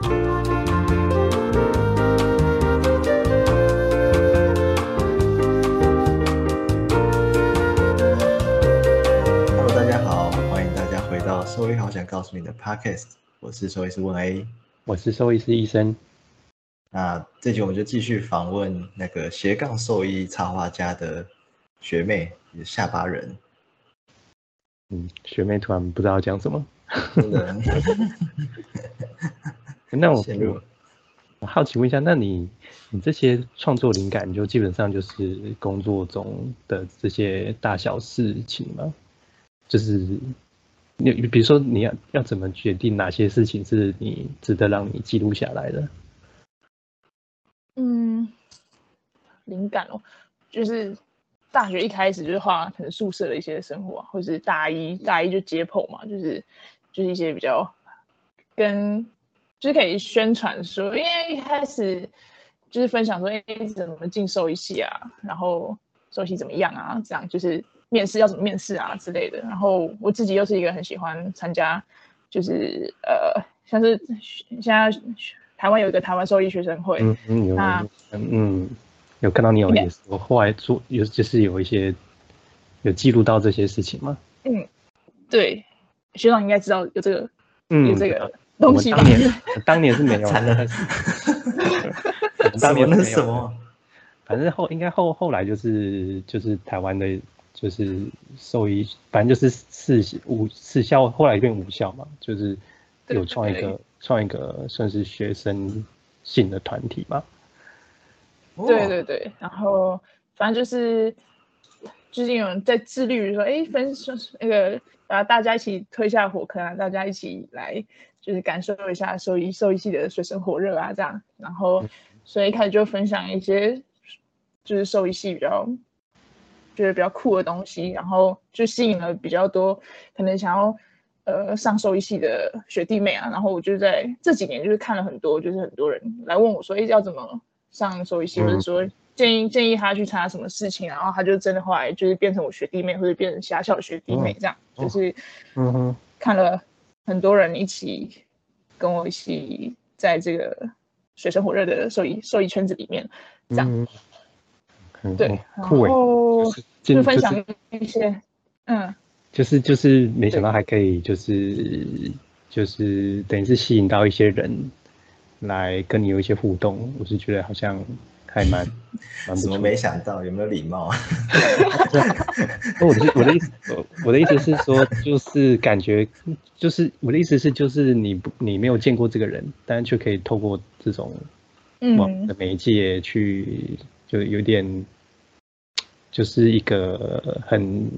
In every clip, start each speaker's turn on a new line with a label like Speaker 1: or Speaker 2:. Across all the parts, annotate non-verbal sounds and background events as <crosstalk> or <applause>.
Speaker 1: Hello，大家好，欢迎大家回到兽医好想告诉你的 Podcast，我是兽医师问 A。
Speaker 2: 我是兽医师医生。
Speaker 1: 那这集我们就继续访问那个斜杠兽医插画家的学妹，下巴人。
Speaker 2: 嗯，学妹突然不知道讲什么。
Speaker 1: 真的，<laughs>
Speaker 2: 那我我好奇问一下，那你你这些创作灵感，就基本上就是工作中的这些大小事情吗？就是你比如说你要要怎么决定哪些事情是你值得让你记录下来的？
Speaker 3: 嗯，灵感哦，就是大学一开始就是画可能宿舍的一些生活啊，或是大一大一就解剖嘛，就是就是一些比较跟就是可以宣传说，因为一开始就是分享说，哎，怎么进兽医系啊，然后兽医系怎么样啊，这样就是面试要怎么面试啊之类的。然后我自己又是一个很喜欢参加，就是呃，像是现在台湾有一个台湾兽医学生会，
Speaker 2: 嗯嗯有
Speaker 3: 那
Speaker 2: 嗯有看到你有也是我后来做有就是有一些有记录到这些事情吗？
Speaker 3: 嗯，对，学长应该知道有这个
Speaker 2: 嗯，
Speaker 3: 有这个
Speaker 2: 我
Speaker 3: 东西
Speaker 2: 当？年 <laughs> 当年是没有，<laughs> 当年是没有
Speaker 1: 什么？
Speaker 2: 反正后应该后后来就是就是台湾的，就是兽医，反正就是四五四校，后来变五校嘛，就是有创一
Speaker 3: 对
Speaker 2: 个创一个算是学生性的团体嘛。
Speaker 3: 对对对，然后反正就是最近有人在致力于说，哎，分那个把大家一起推下火坑啊，大大家一起来就是感受一下兽医兽医系的水深火热啊，这样，然后所以一开始就分享一些就是兽医系比较觉得比较酷的东西，然后就吸引了比较多可能想要呃上兽医系的学弟妹啊，然后我就在这几年就是看了很多，就是很多人来问我说，哎，要怎么上兽医系，
Speaker 2: 嗯
Speaker 3: 或者说建议建议他去参加什么事情，然后他就真的后来就是变成我学弟妹，或者变成狭小的学弟妹这样，
Speaker 2: 哦。
Speaker 3: 就是
Speaker 2: 嗯哼，
Speaker 3: 看了很多人一起跟我一起在这个水深火热的兽医兽医圈子里面，这样、对，
Speaker 2: 酷哎，
Speaker 3: 后
Speaker 2: 就
Speaker 3: 分享一些，嗯。
Speaker 2: 就是就是没想到还可以就是就是等于是吸引到一些人来跟你有一些互动，我是觉得好像还蛮。
Speaker 1: 怎么没想到？有没有礼貌 <laughs> 啊？
Speaker 2: 那我的我的意思，我我的意思是说，就是感觉，就是我的意思是，就是你不你没有见过这个人，但却可以透过这种网
Speaker 3: 嗯
Speaker 2: 的媒介去，就有点，就是一个很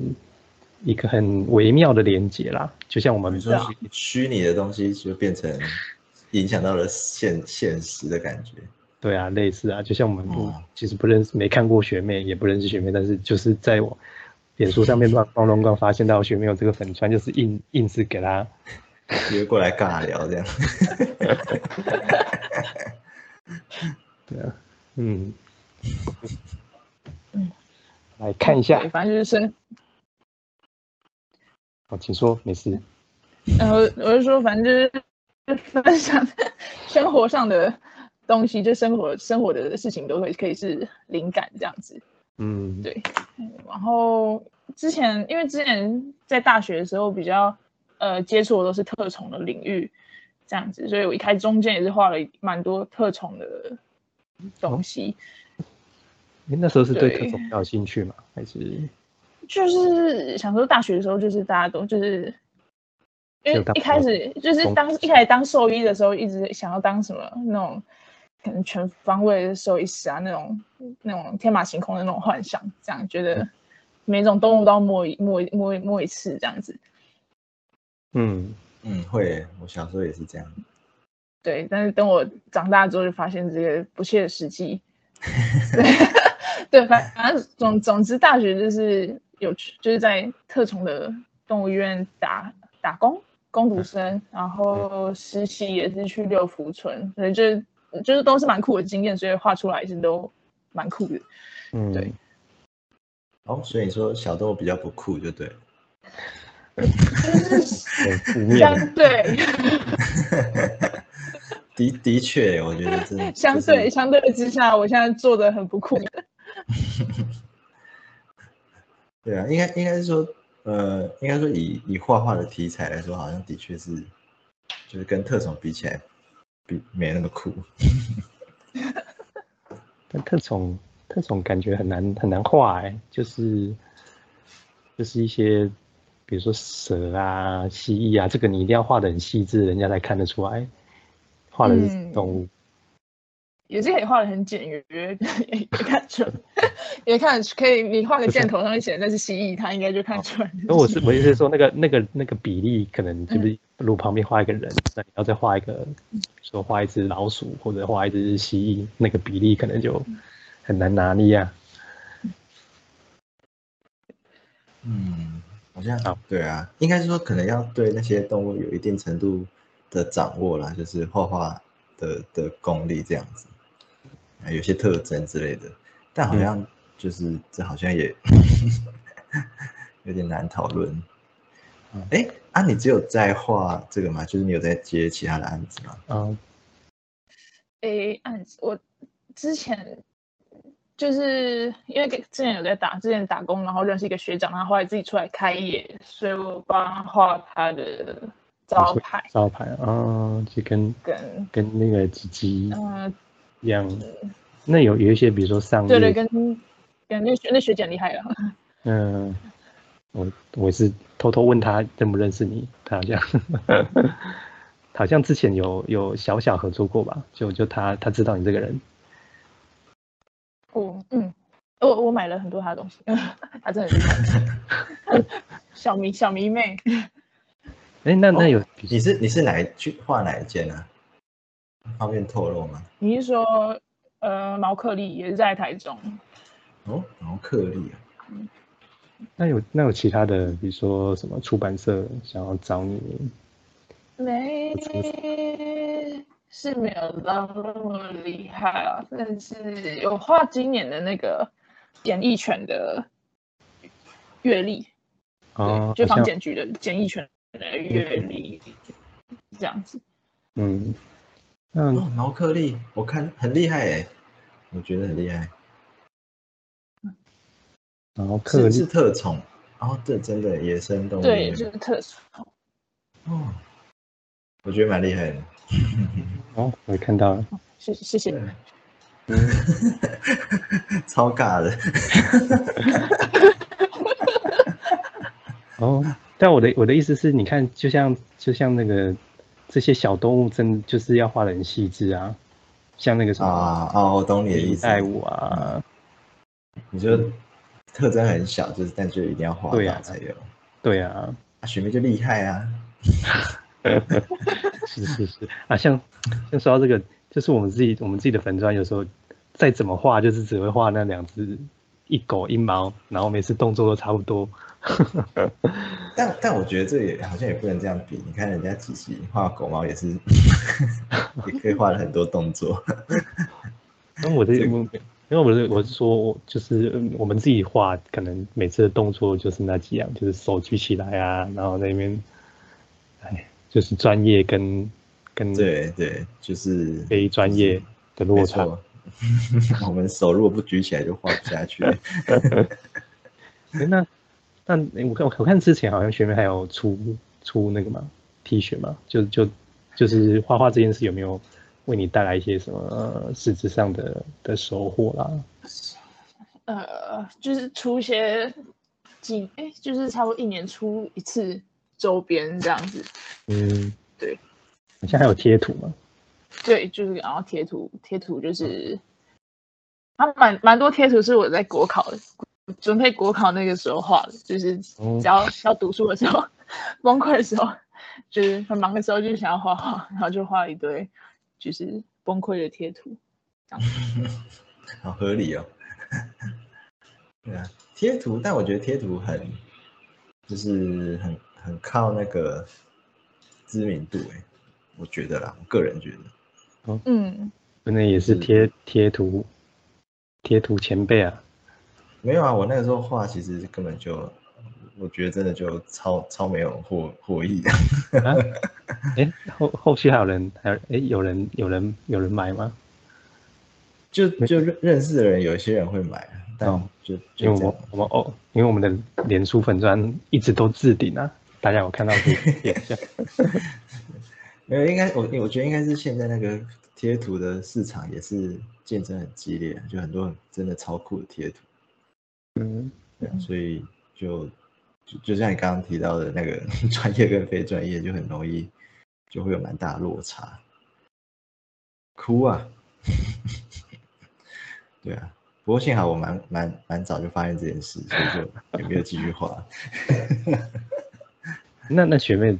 Speaker 2: 一个很微妙的连接啦，就像我们
Speaker 1: 你说虚虚拟的东西就变成影响到了现现实的感觉。
Speaker 2: 对啊，类似啊，就像我们其实不认识，没看过学妹，也不认识学妹，但是就是在我脸书上面乱逛乱逛，发现到学妹有这个粉川，就是硬硬是给她
Speaker 1: 约过来尬聊这样。
Speaker 2: 对啊，嗯，
Speaker 3: 嗯，
Speaker 2: 来看一下，，
Speaker 3: 反正就是生，
Speaker 2: 好，请说，没事。
Speaker 3: 然后我就说，反正就是分享生活上的东西，就生活生活的事情都会可以是灵感这样子。
Speaker 2: 嗯，
Speaker 3: 对然后之前因为之前在大学的时候比较呃接触的都是特宠的领域这样子，所以我一开始中间也是画了蛮多特宠的东西。
Speaker 2: 你那时候是对
Speaker 3: 对
Speaker 2: 特种比较有兴趣吗？还是 <laughs>
Speaker 3: 就是想说大学的时候，就是大家都就是，因为一开始就是
Speaker 2: 工
Speaker 3: 当一开始当兽医的时候，一直想要当什么那种可能全方位的兽医师啊，那种那种天马行空的那种幻想，这样觉得每种动物都要摸一摸一摸一摸一次这样子。
Speaker 2: 嗯，
Speaker 1: 嗯，会，我小时候也是这样。
Speaker 3: 对，但是等我长大之后，就发现这个不切实际。<laughs> <laughs> 对，反反正总总之，大学就是有去，就是在特宠的动物医院打打工，工读生，然后实习也是去六福村，所以就就是都是蛮酷的经验，所以画出来是都蛮酷的。
Speaker 2: 嗯，
Speaker 3: 对
Speaker 1: 哦，所以你说小豆比较不酷，就对了。
Speaker 2: 对，负面的，
Speaker 3: 相对，<laughs>
Speaker 1: 的的确，我觉得真的 <laughs>
Speaker 3: 相对相对之下，我现在做的很不酷。<laughs>
Speaker 1: 对啊，应该应该是说，呃，应该说以以画画的题材来说，好像的确是，就是跟特种比起来，比没那么酷。<laughs>
Speaker 2: 但特种特种感觉很难很难画哎，就是就是一些，比如说蛇啊、蜥蜴啊，这个你一定要画的很细致，人家才看得出来，画的是动物。
Speaker 3: 也是可以画的很简约，也看出，也看可以。你画个箭头上面写那是蜥蜴，他应该就看出来。
Speaker 2: 那我是我意思是说，那个那个那个比例，可能就是路旁边画一个人，那你要再画一个，说画一只老鼠或者画一只蜥蜴，那个比例可能就很难拿捏啊。
Speaker 1: 嗯，好像对啊，应该是说可能要对那些动物有一定程度的掌握啦，就是画画的的功力这样子。有些特征之类的，但好像就是这好像也 <laughs> 有点难讨论。哎，啊，你只有在画这个吗？就是你有在接其他的案子吗？
Speaker 2: 嗯。
Speaker 3: 哎，案子我之前就是因为之前有在打，之前打工，然后认识一个学长，然后后来自己出来开业，所以我帮他画他的招牌。
Speaker 2: 招牌啊，就跟
Speaker 3: 跟
Speaker 2: 跟那个吉吉嗯。一样，那有有一些，比如说上
Speaker 3: 对对，跟跟那学那学姐厉害了。
Speaker 2: 嗯，我我是偷偷问他认不认识你，他好像 <laughs> 好像之前有有小小合作过吧？就就他他知道你这个人。
Speaker 3: 哦，嗯，我我买了很多他的东西，<laughs> 他真的厉害。小迷 <laughs> 小迷妹。
Speaker 2: 哎，那那有
Speaker 1: 你是你是哪一句画哪一件呢？方便透露吗？
Speaker 3: 你是说，呃，毛克利也是在台中？
Speaker 1: 哦，毛克利啊。
Speaker 2: 那有那有其他的，比如说什么出版社想要找你？
Speaker 3: 没，是没有那么厉害啊。但是有画今年的那个简易犬的阅历，
Speaker 2: 哦，
Speaker 3: 就房检局的简易犬的阅历，这样子。
Speaker 2: 嗯。
Speaker 1: 嗯，毛克利，我看很厉害哎，我觉得很厉害。
Speaker 2: 毛克利
Speaker 1: 是特宠，哦，这真的野生动物，
Speaker 3: 对，就是特宠。
Speaker 1: 哦，我觉得蛮厉害的。<laughs>
Speaker 2: 哦，我看到了，<laughs>
Speaker 3: 谢谢谢谢。
Speaker 1: 嗯，<laughs> 超尬的。
Speaker 2: 哦，但我的我的意思是，你看，就像就像那个。这些小动物真就是要画的很细致啊，像那个什么
Speaker 1: 啊哦，我懂你的意思，
Speaker 2: 爱我啊，
Speaker 1: 你就特征很小，就是但就一定要画大才有，
Speaker 2: 对啊，
Speaker 1: 啊雪妹就厉害啊，<laughs>
Speaker 2: 是是是啊，像像说到这个，就是我们自己我们自己的粉砖，有时候再怎么画，就是只会画那两只一狗一猫，然后每次动作都差不多。<laughs>
Speaker 1: 但但我觉得这也好像也不能这样比，你看人家其实画狗猫也是，<laughs> 也可以画了很多动作。
Speaker 2: 那我的，因为我是我是说，就是我们自己画，可能每次的动作就是那几样，就是手举起来啊，然后那边，哎，就是专业跟跟
Speaker 1: 对对，就是
Speaker 2: 非专业的落差。<laughs>
Speaker 1: 我们手如果不举起来，就画不下去。
Speaker 2: 那。那我看我看之前好像学妹还有出出那个嘛 T 恤嘛，就就就是画画这件事有没有为你带来一些什么实质上的的收获啦？
Speaker 3: 呃，就是出一些几哎，就是差不多一年出一次周边这样子。
Speaker 2: 嗯，
Speaker 3: 对。
Speaker 2: 你现在还有贴图吗？
Speaker 3: 对，就是然后贴图贴图就是，它蛮蛮多贴图是我在国考的。准备国考那个时候画的，就是只要要读书的时候，<laughs> 崩溃的时候，就是很忙的时候，就想要画画，然后就画一堆就是崩溃的贴图，这样。<laughs>
Speaker 1: 好合理哦。<laughs> 对啊，贴图，但我觉得贴图很，就是很很靠那个知名度哎，我觉得啦，我个人觉得。
Speaker 3: 嗯，
Speaker 2: 可能也是贴贴图，贴图前辈啊。
Speaker 1: 没有啊，我那个时候画其实根本就我觉得真的就超超没有获获益的。<laughs>
Speaker 2: 哎，后后续还有人还哎有人有人有人买吗？
Speaker 1: 就就认认识的人，有一些人会买，但就
Speaker 2: 因为我我们哦，因为我们的脸书粉砖一直都置顶啊，大家有看到可以点一下。<laughs>
Speaker 1: 没有，应该我我觉得应该是现在那个贴图的市场也是竞争很激烈，就很多真的超酷的贴图。
Speaker 2: 嗯，
Speaker 1: 对，所以就就就像你刚刚提到的那个 <laughs> 专业跟非专业，就很容易就会有蛮大落差。哭啊！<laughs> 对啊，不过幸好我蛮蛮蛮早就发现这件事，所以就也没有继续画。<laughs>
Speaker 2: 那那学妹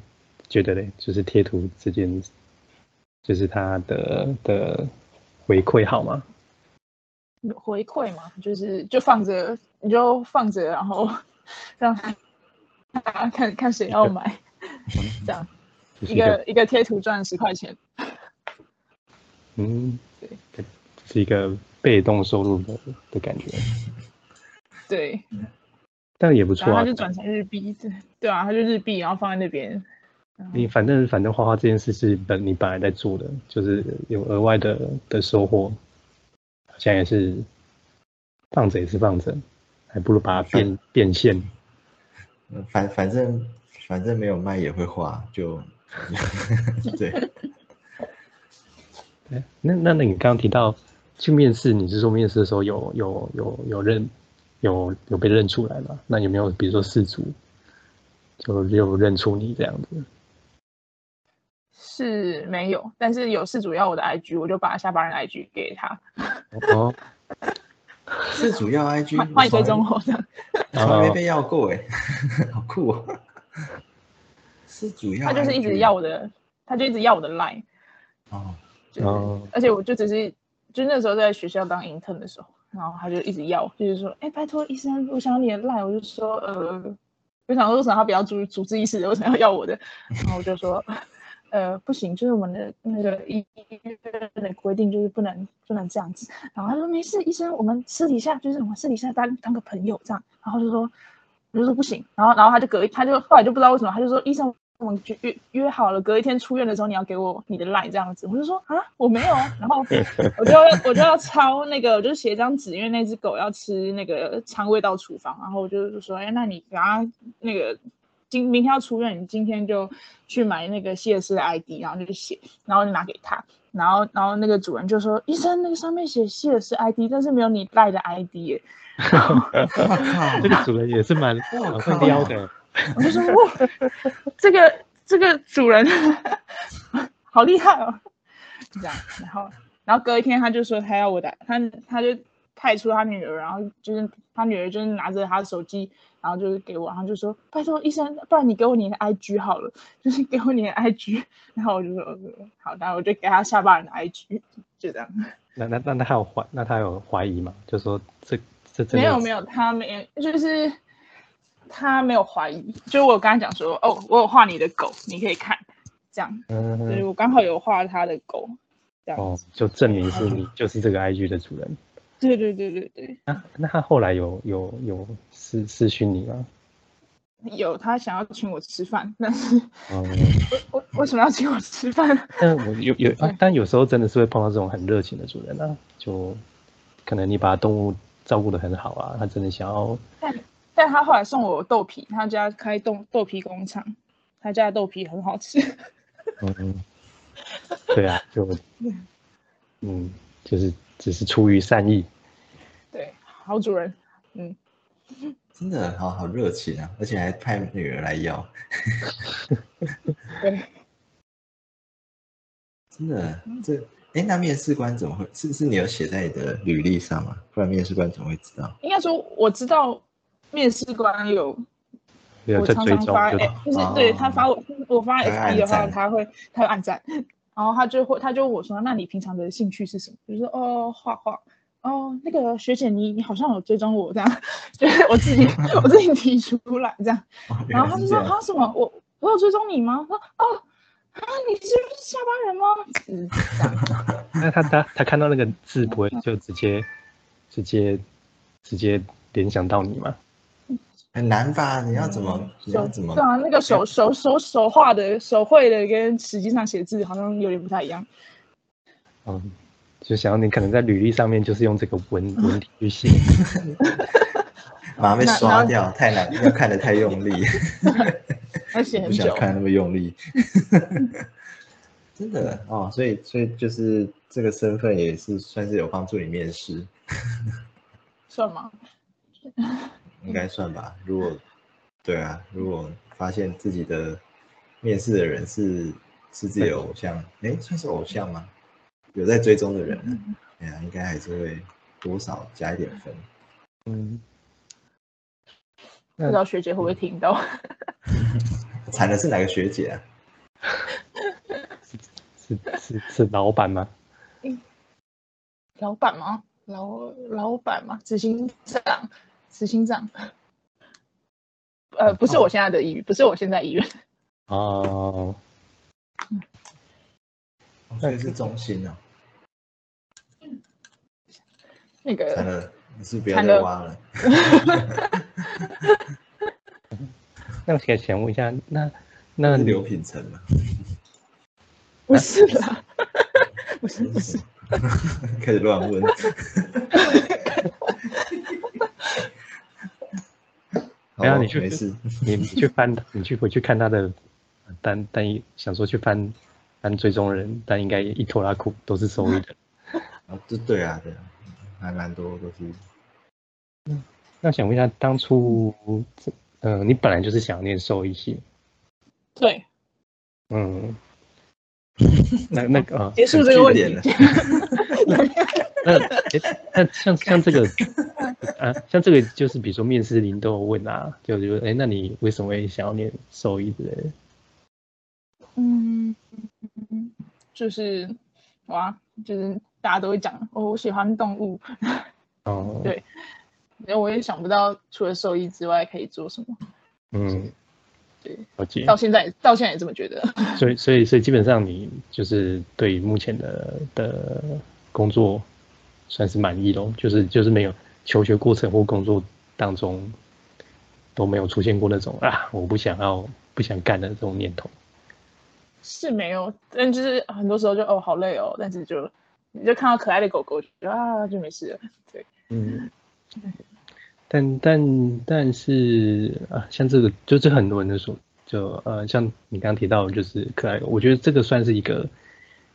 Speaker 2: 觉得嘞，就是贴图这件，就是他的的回馈好吗？
Speaker 3: 回馈嘛，就是就放着，你就放着，然后让大家 <laughs> 看看谁要买，<laughs> 这样一个一个贴图赚十块钱。<laughs>
Speaker 2: 嗯，对，是一个。被动收入的的感觉，
Speaker 3: 对，
Speaker 2: 但也不错
Speaker 3: 啊。他就转成日币，对对啊，他就日币，然后放在那边。
Speaker 2: 你反正反正画画这件事是本你本来在做的，就是有额外的的收获，现在也是放着也是放着，还不如把它变变现。
Speaker 1: 反反正反正没有卖也会画，就 <laughs> 对。<laughs>
Speaker 2: 那那那你刚刚提到。去面试，你是说面试的时候有有有有认有有被认出来吗？那有没有比如说四组就有认出你这样子？
Speaker 3: 是没有，但是有四组要我的 IG，我就把下巴人 IG 给他。
Speaker 1: 哦，<laughs> 四组要 IG，
Speaker 3: 欢迎追踪我，<laughs>
Speaker 1: 从来没被要过哎，<laughs> 好酷哦！是主要
Speaker 3: 他就是一直要我的，他就一直要我的 line。哦，哦，而且我就只是。就那时候在学校当 intern 的时候，然后他就一直要，就是说，哎，拜托医生，我想要你的 line，，我就说，呃，我想说为什么他比较主主治医师，为什么要要我的？然后我就说，呃，不行，就是我们的那个医院的规定，就是不能不能这样子。然后他说没事，医生，我们私底下就是我们私底下当当个朋友这样。然后就说，我就说不行。然后然后他就隔，他就后来就不知道为什么，他就说医生。我们约约好了，隔一天出院的时候你要给我你的 line 这样子，我就说啊我没有啊，然后 <laughs> 我就我就要抄那个，我就写一张纸，因为那只狗要吃那个肠胃道处方，然后我就说哎，那你给他那个今明天要出院，你今天就去买那个谢斯的 ID，然后就写，然后就拿给他，然后然后那个主人就说医生那个上面写谢斯 ID，但是没有你带的 ID 耶，<laughs>
Speaker 2: 这个主人也是蛮蛮会撩的。
Speaker 3: 我就说哇，这个这个主人 <laughs> 好厉害哦，这样，然后然后隔一天他就说他要我的，他他就派出他女儿，然后就是他女儿就是拿着他的手机，然后就是给我，然后就说拜托医生，不然你给我你的 IG 好了，<laughs> 就是给我你的 IG，<laughs> 然后我就说好，然后我就给他下巴人的 IG，<laughs> 就这样。
Speaker 2: 那那那他还有怀，那他有怀疑吗？就说这这
Speaker 3: 没有没有，他没就是。他没有怀疑，就我刚刚讲说，哦，我有画你的狗，你可以看，这样，所以我刚好有画他的狗，这样，哦，
Speaker 2: 就证明是你就是这个 IG 的主人。
Speaker 3: 对对对对对。
Speaker 2: 那那他后来有有有私私讯你吗？
Speaker 3: 有，他想要请我吃饭，但是，哦，<laughs> 为为什么要请我吃饭？
Speaker 2: 但我有有，但有时候真的是会碰到这种很热情的主人啊，就可能你把动物照顾的很好啊，他真的想要。
Speaker 3: 但他后来送我豆皮，他家开豆豆皮工厂，他家的豆皮很好吃。
Speaker 2: 嗯，对啊，就 <laughs> 嗯，就是只是出于善意。
Speaker 3: 对，好主人，嗯，
Speaker 1: 真的好好热情啊，而且还派女儿来要。
Speaker 3: 对，
Speaker 1: 真的，这哎，那面试官怎么会？是是你有写在你的履历上吗？不然面试官怎么会知道？
Speaker 3: 应该说我知道。面试官有，我常常发，就是对他发我，我发 FB 的话，他会他会按赞，然后他就会他就问我说，那你平常的兴趣是什么？比如说哦画画，哦那个学姐你你好像有追踪我这样，<laughs> 就是我自己 <laughs> 我自己提出来这样，然后他就说啊什么我我有追踪你吗？说哦啊你是不是下班人吗？嗯，<laughs>
Speaker 2: 那他他他看到那个字不会就直接直接直接联想到你吗？
Speaker 1: 很难吧？你要怎么？你要怎么？
Speaker 3: 对啊，那个手手手手画的手绘的跟实际上写字好像有点不太一样。
Speaker 2: 嗯，就想要你可能在履历上面就是用这个文 <laughs> 文体去写，<laughs>
Speaker 1: 马上被刷掉，太难，要看的太用力，
Speaker 3: 而且
Speaker 1: 不想看那么用力。<laughs> 真的哦，所以所以就是这个身份也是算是有帮助你面试，
Speaker 3: 算吗？
Speaker 1: 应该算吧。如果对啊，如果发现自己的面试的人是是自己的偶像，哎，算是偶像吗？有在追踪的人，哎呀，应该还是会多少加一点分。
Speaker 2: 嗯，
Speaker 3: 不知道学姐会不会听到？
Speaker 1: 惨的是哪个学姐啊？<laughs>
Speaker 2: 是是是老板吗？
Speaker 3: 老板吗？老老板吗？执行长，执行长。呃，不是我现在的医院，不是我现在医院。
Speaker 2: 哦。
Speaker 1: 那是中心啊。<laughs>
Speaker 3: 那个。
Speaker 1: 惨了，你是不要再挖了。<laughs>
Speaker 2: 那我想想问一下，那 <laughs> 那
Speaker 1: 刘品成吗？
Speaker 3: 不是啦，不是不是。
Speaker 1: 开始乱问。
Speaker 2: 没有，你去，<laughs> 你你去翻，你去回去看他的单单一，想说去翻。翻追踪人，但应该一拖拉库都是收益的。<laughs>
Speaker 1: 啊，这对啊，对啊，还蛮多都是。
Speaker 2: 嗯，那想问一下，当初，嗯，你本来就是想念兽医系。
Speaker 3: 对。
Speaker 2: 嗯。<laughs> 那那个啊，
Speaker 3: 结束这个问题。<laughs>
Speaker 2: 那那像像这个啊，像这个就是比如说面试林都有问啊，就就哎，那你为什么会想要念兽医之类的？
Speaker 3: 嗯。就是哇，就是大家都会讲哦，我喜欢动物。
Speaker 2: 哦，<laughs>
Speaker 3: 对，因为我也想不到除了兽医之外可以做什么。
Speaker 2: 嗯，
Speaker 3: 对，到现在到现在也这么觉得。
Speaker 2: 所以所以所以基本上你就是对目前的的工作算是满意咯，就是就是没有求学过程或工作当中都没有出现过那种啊我不想要不想干的这种念头。
Speaker 3: 是没有，但就是很多时候就哦好累哦，但是就你就看到可爱的狗狗，啊就没事了。对，
Speaker 2: 嗯，但但但是啊，像这个就是很多人都说，就呃像你刚刚提到就是可爱，我觉得这个算是一个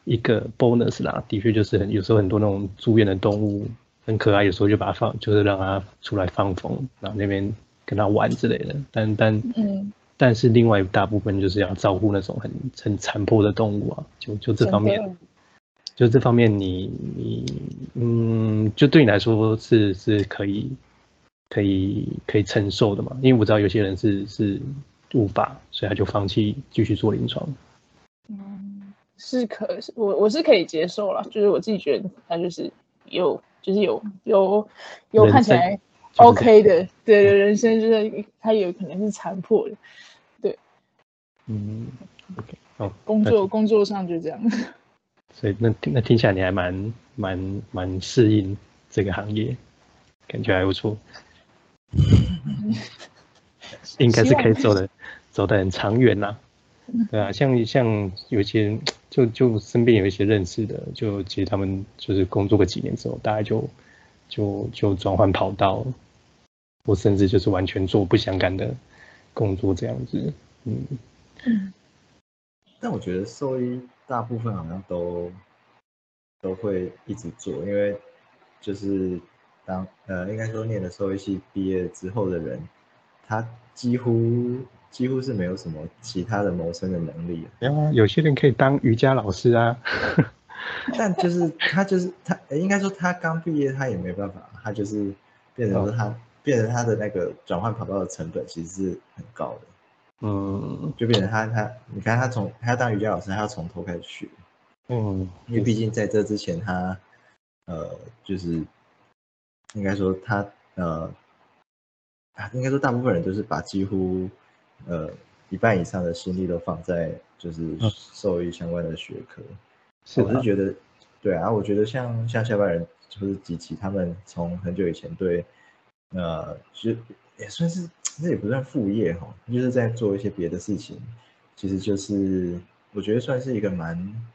Speaker 2: 一个 bonus 啦，的确就是很有时候很多那种住院的动物很可爱，有时候就把它放，就是让它出来放风，然后那边跟它玩之类的。但但
Speaker 3: 嗯。
Speaker 2: 但是另外一大部分就是要照顾那种很很残破的动物啊，就就这方面，就这方面你你嗯，就对你来说是是可以可以可以承受的嘛？因为我知道有些人是是无法，所以他就放弃继续做临床。
Speaker 3: 嗯，是可我我是可以接受了，就是我自己觉得他就是有就是有有有看起来 OK 的，对人生就是他有可能是残破的。
Speaker 2: 对嗯，OK，哦，
Speaker 3: 工作工作上就这样，<laughs>
Speaker 2: 所以那那听起来你还蛮蛮蛮适应这个行业，感觉还不错，<laughs> 应该是可以走的走的很长远呐，<laughs> 对啊，像像有一些就就身边有一些认识的，就其实他们就是工作个几年之后，大概就就就转换跑道，或甚至就是完全做不相干的工作这样子，嗯。
Speaker 3: 嗯，
Speaker 1: 但我觉得兽医大部分好像都都会一直做，因为就是当呃应该说念了兽医系毕业之后的人，他几乎几乎是没有什么其他的谋生的能力。
Speaker 2: 啊，有些人可以当瑜伽老师啊，<laughs>
Speaker 1: 但就是他就是他应该说他刚毕业他也没办法，他就是变成说他变成他的那个转换跑道的成本其实是很高的。
Speaker 2: 嗯，
Speaker 1: 就变成他他，你看他从他要当瑜伽老师，他要从头开始学，
Speaker 2: 嗯，
Speaker 1: 因为毕竟在这之前他，呃，就是应该说他呃，啊，应该说大部分人都是把几乎呃一半以上的心力都放在就是兽医相关的学科，我是觉得，对啊，我觉得像像下半人就是吉吉他们从很久以前对，呃，其实也算是。那也不算副业哈，就是在做一些别的事情，其实就是我觉得算是一个蛮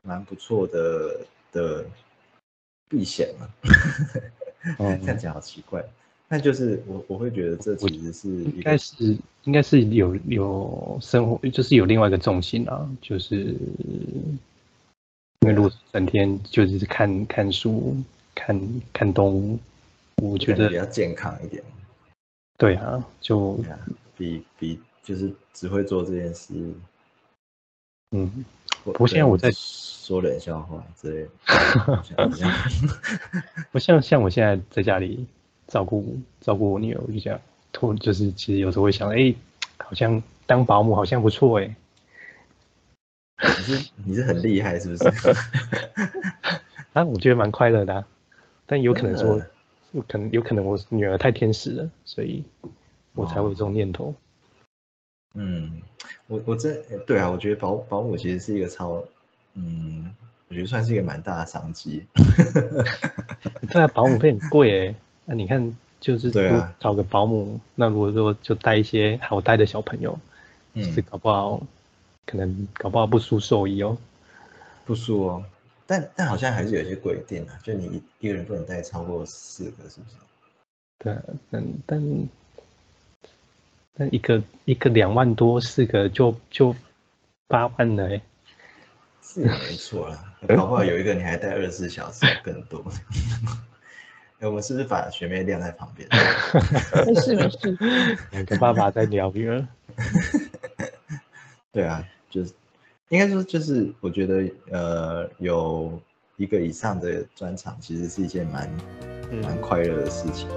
Speaker 1: 蛮不错的的避险嘛。<laughs> 这样讲好奇怪，那就是我我会觉得这其实是
Speaker 2: 应该是应该是有有生活，就是有另外一个重心啊，就是因为如果整天就是看看书、看看动物，我觉得
Speaker 1: 比较健康一点。
Speaker 2: 对啊，就
Speaker 1: 比比就是只会做这件事，
Speaker 2: 嗯，不过现在我在
Speaker 1: 说冷笑话之类的，<laughs>
Speaker 2: 不像像我现在在家里照顾照顾我女儿，我就想，突就是其实有时候会想，哎，好像当保姆好像不错哎，
Speaker 1: 你是你是很厉害是不是？<laughs>
Speaker 2: 啊，我觉得蛮快乐的，但有可能说。有可能有可能我女儿太天使了，所以我才会有这种念头。
Speaker 1: 嗯，我我这对啊，我觉得保保姆其实是一个超，嗯，我觉得算是一个蛮大的商机。<laughs>
Speaker 2: 对啊，保姆费很贵哎，那你看就是找个保姆，那如果说就带一些好带的小朋友，其实搞不好可能搞不好不输兽医哦，
Speaker 1: 不输哦。但但好像还是有一些规定啊，就你一个人不能带超过四个，是不是？
Speaker 2: 对，但但但一个一个两万多，四个就就八万了哎。
Speaker 1: 是没错啦，搞不好有一个你还带二十四小时更多。<laughs> 哎，我们是不是把学妹晾在旁边？
Speaker 3: 没事没事，<laughs>
Speaker 2: 两个爸爸在聊天。<laughs>
Speaker 1: 对啊，就是。应该说，就是我觉得，呃，有一个以上的专场，其实是一件蛮蛮快乐的事情。